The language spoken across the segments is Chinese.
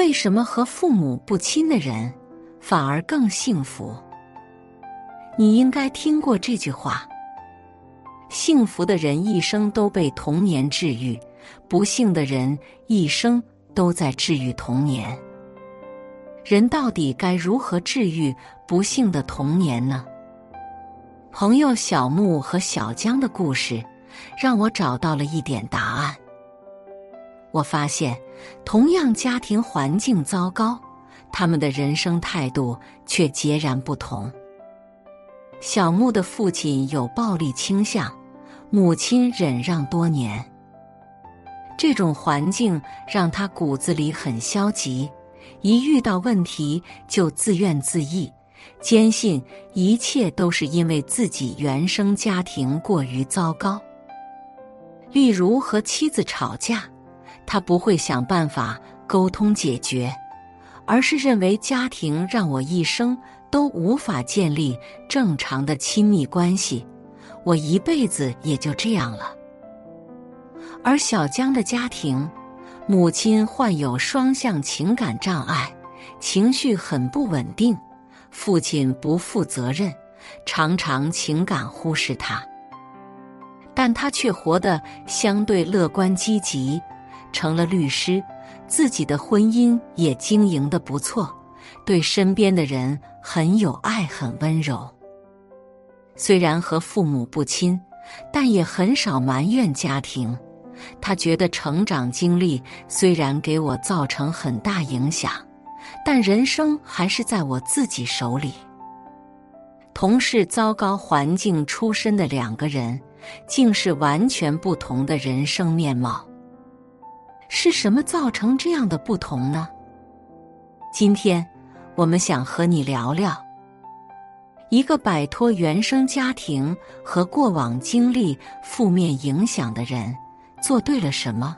为什么和父母不亲的人反而更幸福？你应该听过这句话：幸福的人一生都被童年治愈，不幸的人一生都在治愈童年。人到底该如何治愈不幸的童年呢？朋友小木和小江的故事，让我找到了一点答案。我发现，同样家庭环境糟糕，他们的人生态度却截然不同。小木的父亲有暴力倾向，母亲忍让多年，这种环境让他骨子里很消极，一遇到问题就自怨自艾，坚信一切都是因为自己原生家庭过于糟糕。例如和妻子吵架。他不会想办法沟通解决，而是认为家庭让我一生都无法建立正常的亲密关系，我一辈子也就这样了。而小江的家庭，母亲患有双向情感障碍，情绪很不稳定；父亲不负责任，常常情感忽视他，但他却活得相对乐观积极。成了律师，自己的婚姻也经营的不错，对身边的人很有爱，很温柔。虽然和父母不亲，但也很少埋怨家庭。他觉得成长经历虽然给我造成很大影响，但人生还是在我自己手里。同是糟糕环境出身的两个人，竟是完全不同的人生面貌。是什么造成这样的不同呢？今天，我们想和你聊聊一个摆脱原生家庭和过往经历负面影响的人做对了什么。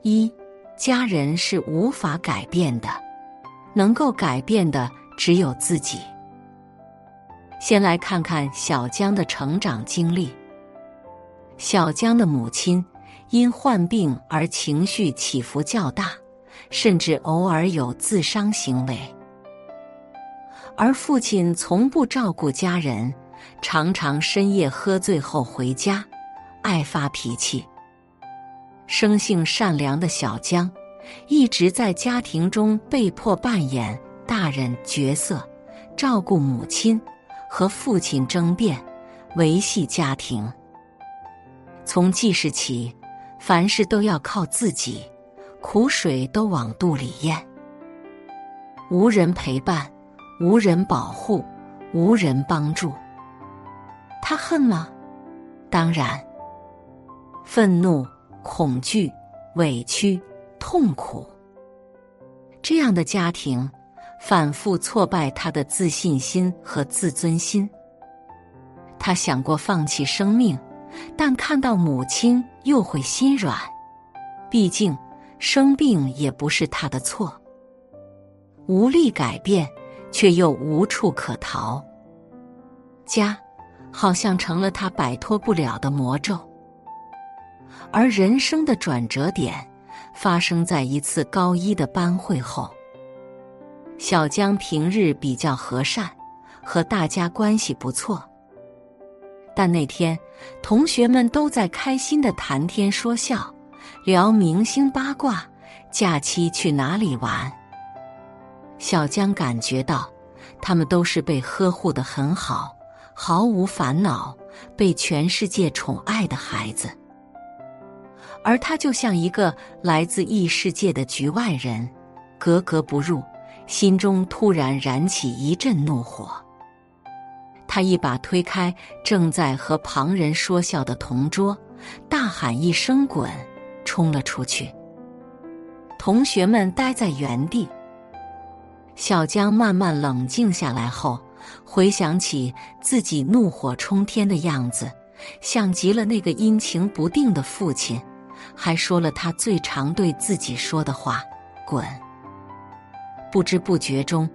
一，家人是无法改变的，能够改变的只有自己。先来看看小江的成长经历。小江的母亲。因患病而情绪起伏较大，甚至偶尔有自伤行为。而父亲从不照顾家人，常常深夜喝醉后回家，爱发脾气。生性善良的小江，一直在家庭中被迫扮演大人角色，照顾母亲，和父亲争辩，维系家庭。从记事起。凡事都要靠自己，苦水都往肚里咽。无人陪伴，无人保护，无人帮助。他恨吗？当然。愤怒、恐惧、委屈、痛苦，这样的家庭反复挫败他的自信心和自尊心。他想过放弃生命。但看到母亲又会心软，毕竟生病也不是他的错。无力改变，却又无处可逃。家，好像成了他摆脱不了的魔咒。而人生的转折点，发生在一次高一的班会后。小江平日比较和善，和大家关系不错。但那天，同学们都在开心的谈天说笑，聊明星八卦，假期去哪里玩。小江感觉到，他们都是被呵护的很好，毫无烦恼，被全世界宠爱的孩子，而他就像一个来自异世界的局外人，格格不入，心中突然燃起一阵怒火。他一把推开正在和旁人说笑的同桌，大喊一声“滚”，冲了出去。同学们呆在原地。小江慢慢冷静下来后，回想起自己怒火冲天的样子，像极了那个阴晴不定的父亲，还说了他最常对自己说的话：“滚。”不知不觉中。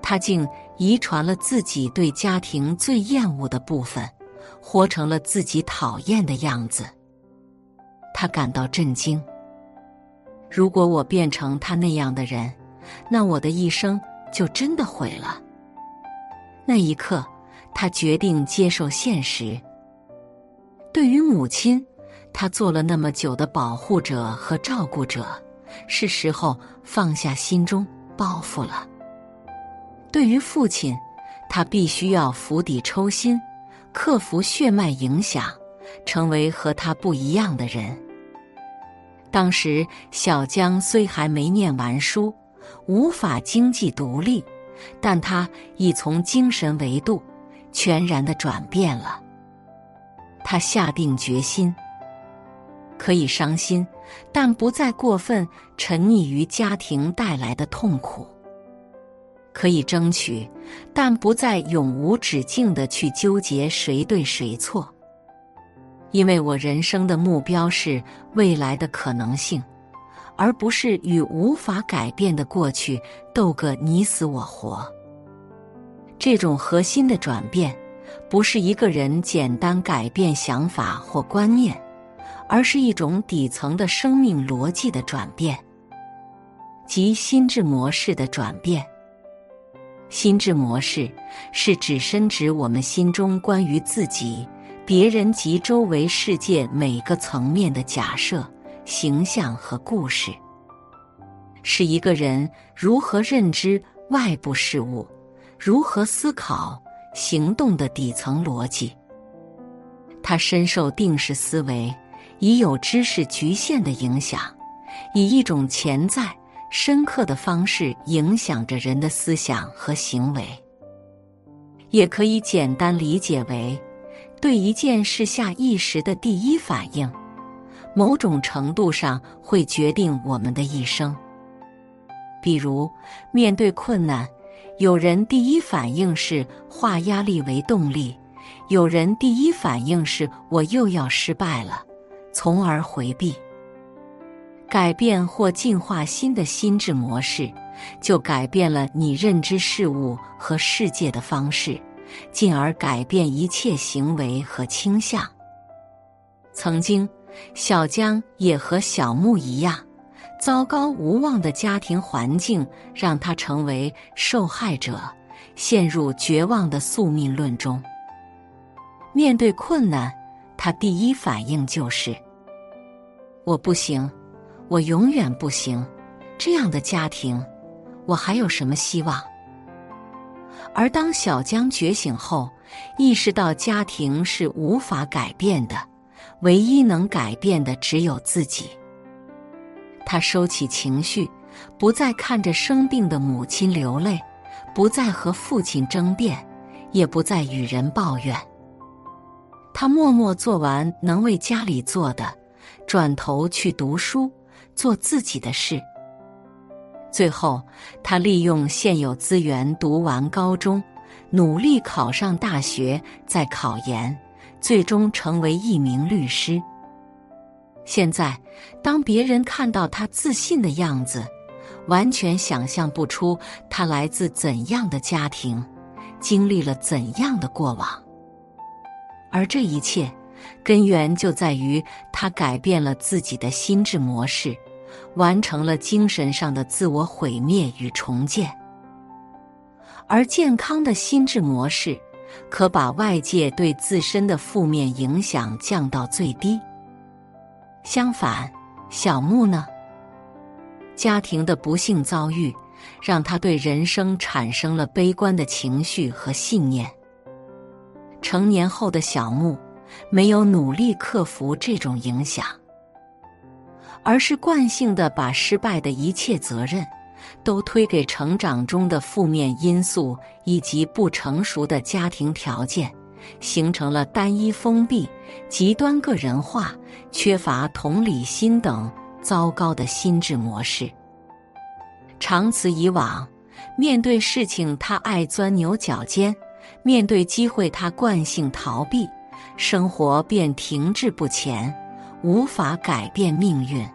他竟遗传了自己对家庭最厌恶的部分，活成了自己讨厌的样子。他感到震惊。如果我变成他那样的人，那我的一生就真的毁了。那一刻，他决定接受现实。对于母亲，他做了那么久的保护者和照顾者，是时候放下心中包袱了。对于父亲，他必须要釜底抽薪，克服血脉影响，成为和他不一样的人。当时，小江虽还没念完书，无法经济独立，但他已从精神维度全然的转变了。他下定决心，可以伤心，但不再过分沉溺于家庭带来的痛苦；可以争取，但不再永无止境的去纠结谁对谁错。因为我人生的目标是未来的可能性，而不是与无法改变的过去斗个你死我活。这种核心的转变，不是一个人简单改变想法或观念，而是一种底层的生命逻辑的转变，即心智模式的转变。心智模式是指深植我们心中关于自己。别人及周围世界每个层面的假设、形象和故事，是一个人如何认知外部事物、如何思考、行动的底层逻辑。他深受定式思维已有知识局限的影响，以一种潜在、深刻的方式影响着人的思想和行为。也可以简单理解为。对一件事下意识的第一反应，某种程度上会决定我们的一生。比如，面对困难，有人第一反应是化压力为动力，有人第一反应是我又要失败了，从而回避。改变或进化新的心智模式，就改变了你认知事物和世界的方式。进而改变一切行为和倾向。曾经，小江也和小木一样，糟糕无望的家庭环境让他成为受害者，陷入绝望的宿命论中。面对困难，他第一反应就是：“我不行，我永远不行。”这样的家庭，我还有什么希望？而当小江觉醒后，意识到家庭是无法改变的，唯一能改变的只有自己。他收起情绪，不再看着生病的母亲流泪，不再和父亲争辩，也不再与人抱怨。他默默做完能为家里做的，转头去读书，做自己的事。最后，他利用现有资源读完高中，努力考上大学，再考研，最终成为一名律师。现在，当别人看到他自信的样子，完全想象不出他来自怎样的家庭，经历了怎样的过往。而这一切，根源就在于他改变了自己的心智模式。完成了精神上的自我毁灭与重建，而健康的心智模式可把外界对自身的负面影响降到最低。相反，小木呢？家庭的不幸遭遇让他对人生产生了悲观的情绪和信念。成年后的小木没有努力克服这种影响。而是惯性的把失败的一切责任都推给成长中的负面因素以及不成熟的家庭条件，形成了单一封闭、极端个人化、缺乏同理心等糟糕的心智模式。长此以往，面对事情他爱钻牛角尖，面对机会他惯性逃避，生活便停滞不前。无法改变命运。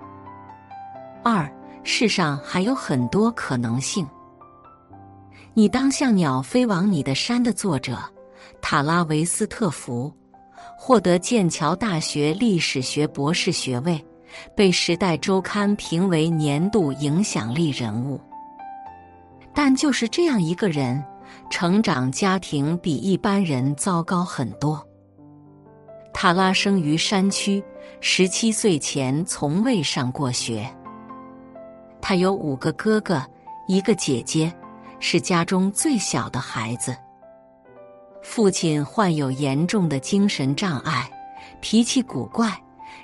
二，世上还有很多可能性。你当像鸟飞往你的山的作者塔拉维斯特福，获得剑桥大学历史学博士学位，被《时代周刊》评为年度影响力人物。但就是这样一个人，成长家庭比一般人糟糕很多。塔拉生于山区，十七岁前从未上过学。他有五个哥哥，一个姐姐，是家中最小的孩子。父亲患有严重的精神障碍，脾气古怪，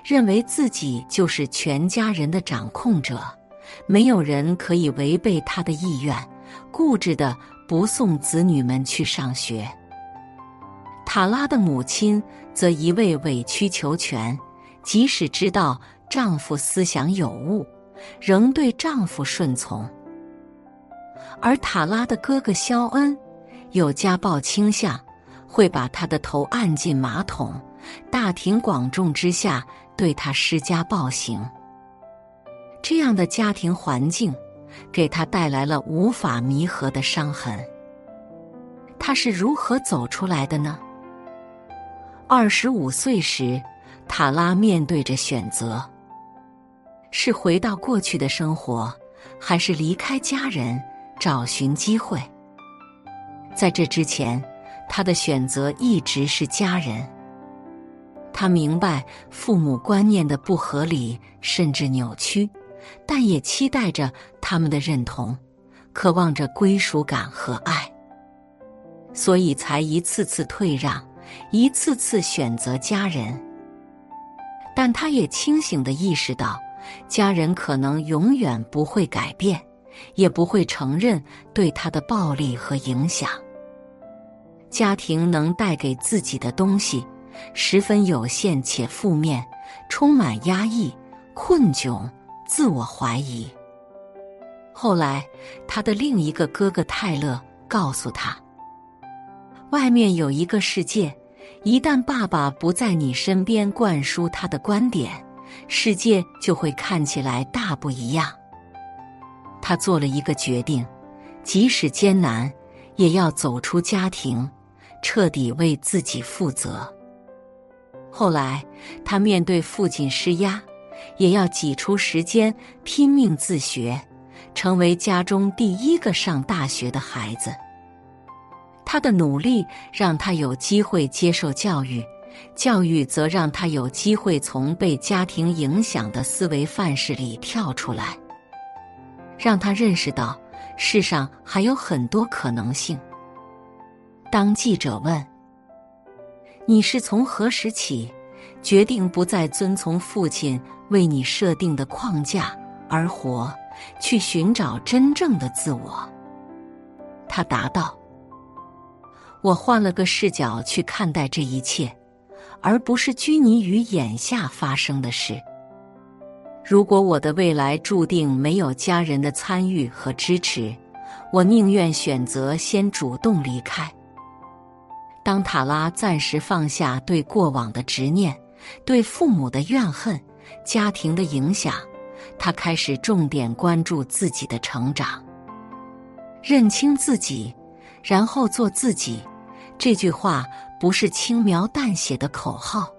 认为自己就是全家人的掌控者，没有人可以违背他的意愿。固执的不送子女们去上学。塔拉的母亲则一味委曲求全，即使知道丈夫思想有误，仍对丈夫顺从。而塔拉的哥哥肖恩有家暴倾向，会把他的头按进马桶，大庭广众之下对他施加暴行。这样的家庭环境。给他带来了无法弥合的伤痕。他是如何走出来的呢？二十五岁时，塔拉面对着选择：是回到过去的生活，还是离开家人，找寻机会？在这之前，他的选择一直是家人。他明白父母观念的不合理，甚至扭曲。但也期待着他们的认同，渴望着归属感和爱，所以才一次次退让，一次次选择家人。但他也清醒的意识到，家人可能永远不会改变，也不会承认对他的暴力和影响。家庭能带给自己的东西，十分有限且负面，充满压抑、困窘。自我怀疑。后来，他的另一个哥哥泰勒告诉他：“外面有一个世界，一旦爸爸不在你身边灌输他的观点，世界就会看起来大不一样。”他做了一个决定，即使艰难，也要走出家庭，彻底为自己负责。后来，他面对父亲施压。也要挤出时间拼命自学，成为家中第一个上大学的孩子。他的努力让他有机会接受教育，教育则让他有机会从被家庭影响的思维范式里跳出来，让他认识到世上还有很多可能性。当记者问：“你是从何时起决定不再遵从父亲？”为你设定的框架而活，去寻找真正的自我。他答道：“我换了个视角去看待这一切，而不是拘泥于眼下发生的事。如果我的未来注定没有家人的参与和支持，我宁愿选择先主动离开。”当塔拉暂时放下对过往的执念，对父母的怨恨。家庭的影响，他开始重点关注自己的成长，认清自己，然后做自己。这句话不是轻描淡写的口号，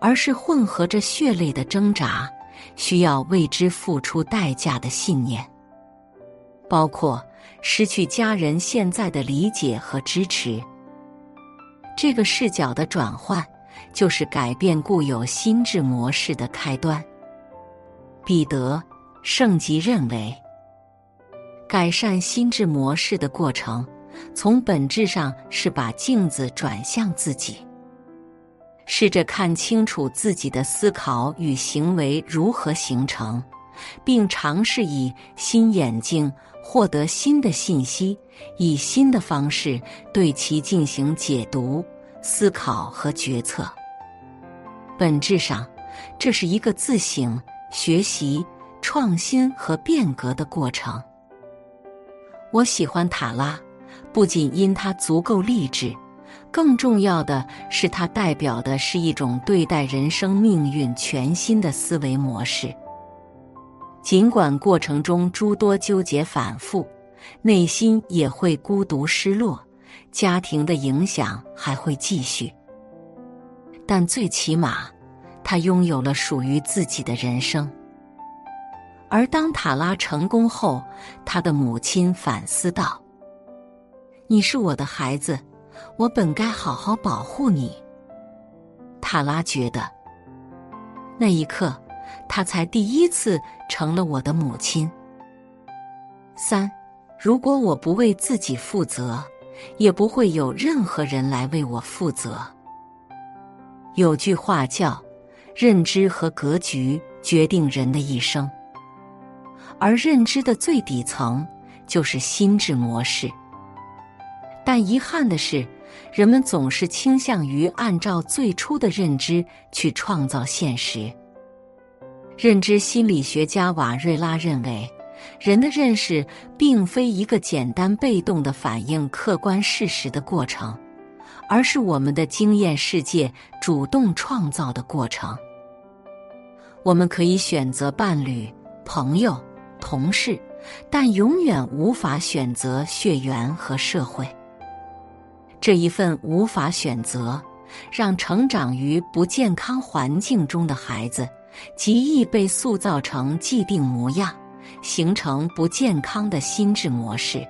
而是混合着血泪的挣扎，需要为之付出代价的信念，包括失去家人现在的理解和支持。这个视角的转换。就是改变固有心智模式的开端。彼得·圣吉认为，改善心智模式的过程，从本质上是把镜子转向自己，试着看清楚自己的思考与行为如何形成，并尝试以新眼镜获得新的信息，以新的方式对其进行解读。思考和决策，本质上，这是一个自省、学习、创新和变革的过程。我喜欢塔拉，不仅因他足够励志，更重要的是他代表的是一种对待人生命运全新的思维模式。尽管过程中诸多纠结反复，内心也会孤独失落。家庭的影响还会继续，但最起码，他拥有了属于自己的人生。而当塔拉成功后，他的母亲反思道：“你是我的孩子，我本该好好保护你。”塔拉觉得，那一刻，他才第一次成了我的母亲。三，如果我不为自己负责，也不会有任何人来为我负责。有句话叫：“认知和格局决定人的一生。”而认知的最底层就是心智模式，但遗憾的是，人们总是倾向于按照最初的认知去创造现实。认知心理学家瓦瑞拉认为，人的认识并非一个简单被动的反映客观事实的过程，而是我们的经验世界主动创造的过程。我们可以选择伴侣、朋友。同事，但永远无法选择血缘和社会。这一份无法选择，让成长于不健康环境中的孩子极易被塑造成既定模样，形成不健康的心智模式，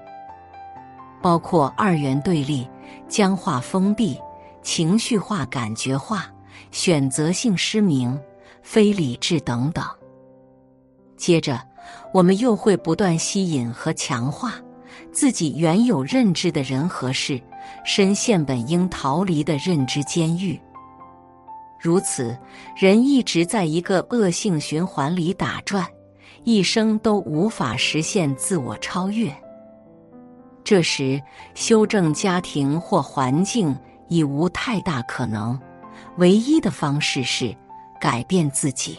包括二元对立、僵化封闭、情绪化感觉化、选择性失明、非理智等等。接着。我们又会不断吸引和强化自己原有认知的人和事，深陷本应逃离的认知监狱。如此，人一直在一个恶性循环里打转，一生都无法实现自我超越。这时，修正家庭或环境已无太大可能，唯一的方式是改变自己。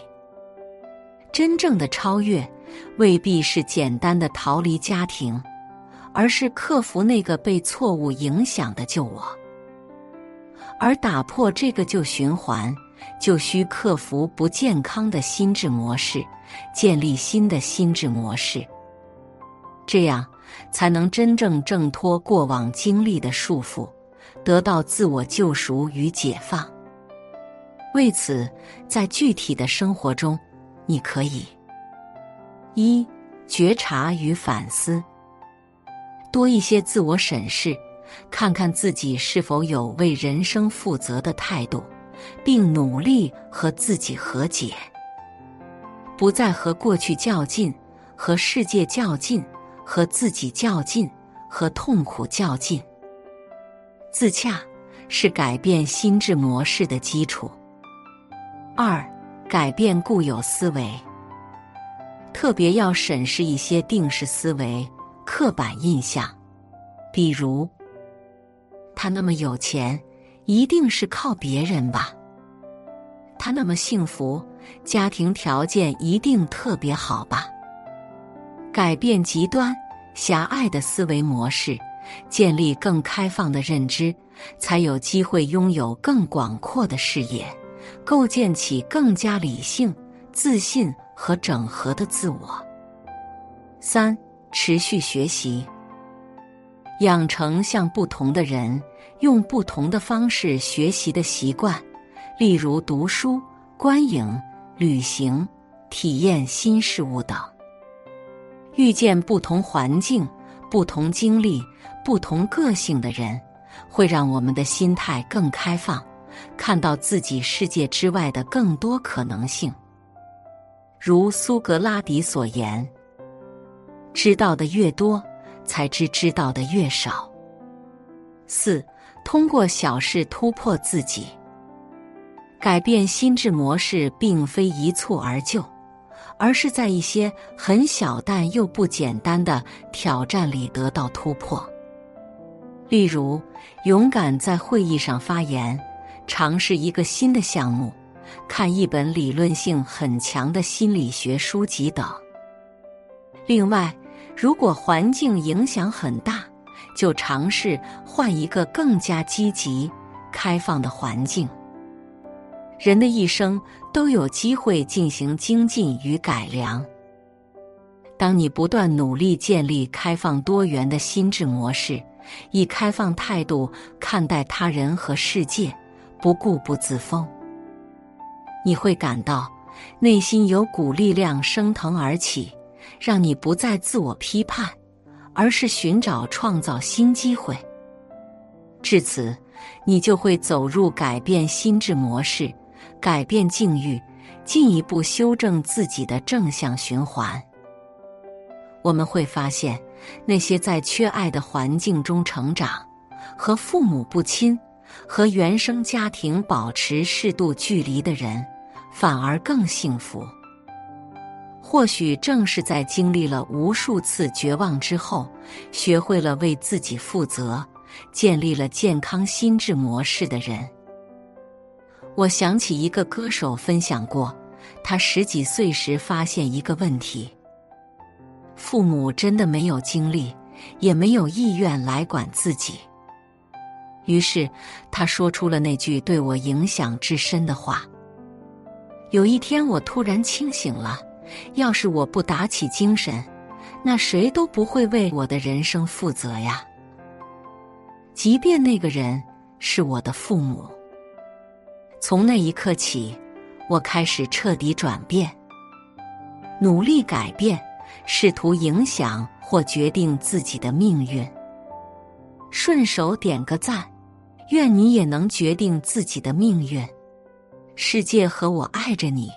真正的超越。未必是简单的逃离家庭，而是克服那个被错误影响的旧我。而打破这个旧循环，就需克服不健康的心智模式，建立新的心智模式。这样才能真正挣脱过往经历的束缚，得到自我救赎与解放。为此，在具体的生活中，你可以。一觉察与反思，多一些自我审视，看看自己是否有为人生负责的态度，并努力和自己和解，不再和过去较劲，和世界较劲，和自己较劲，和痛苦较劲。自洽是改变心智模式的基础。二，改变固有思维。特别要审视一些定式思维、刻板印象，比如，他那么有钱，一定是靠别人吧？他那么幸福，家庭条件一定特别好吧？改变极端狭隘的思维模式，建立更开放的认知，才有机会拥有更广阔的视野，构建起更加理性、自信。和整合的自我。三、持续学习，养成向不同的人用不同的方式学习的习惯，例如读书、观影、旅行、体验新事物等。遇见不同环境、不同经历、不同个性的人，会让我们的心态更开放，看到自己世界之外的更多可能性。如苏格拉底所言：“知道的越多，才知知道的越少。”四，通过小事突破自己，改变心智模式，并非一蹴而就，而是在一些很小但又不简单的挑战里得到突破。例如，勇敢在会议上发言，尝试一个新的项目。看一本理论性很强的心理学书籍等。另外，如果环境影响很大，就尝试换一个更加积极、开放的环境。人的一生都有机会进行精进与改良。当你不断努力建立开放多元的心智模式，以开放态度看待他人和世界，不固步自封。你会感到内心有股力量升腾而起，让你不再自我批判，而是寻找创造新机会。至此，你就会走入改变心智模式、改变境遇、进一步修正自己的正向循环。我们会发现，那些在缺爱的环境中成长，和父母不亲、和原生家庭保持适度距离的人，反而更幸福。或许正是在经历了无数次绝望之后，学会了为自己负责。建立了健康心智模式的人，我想起一个歌手分享过，他十几岁时发现一个问题：父母真的没有精力，也没有意愿来管自己。于是他说出了那句对我影响至深的话。有一天，我突然清醒了：要是我不打起精神，那谁都不会为我的人生负责呀。即便那个人是我的父母，从那一刻起，我开始彻底转变，努力改变，试图影响或决定自己的命运。顺手点个赞，愿你也能决定自己的命运。世界和我爱着你。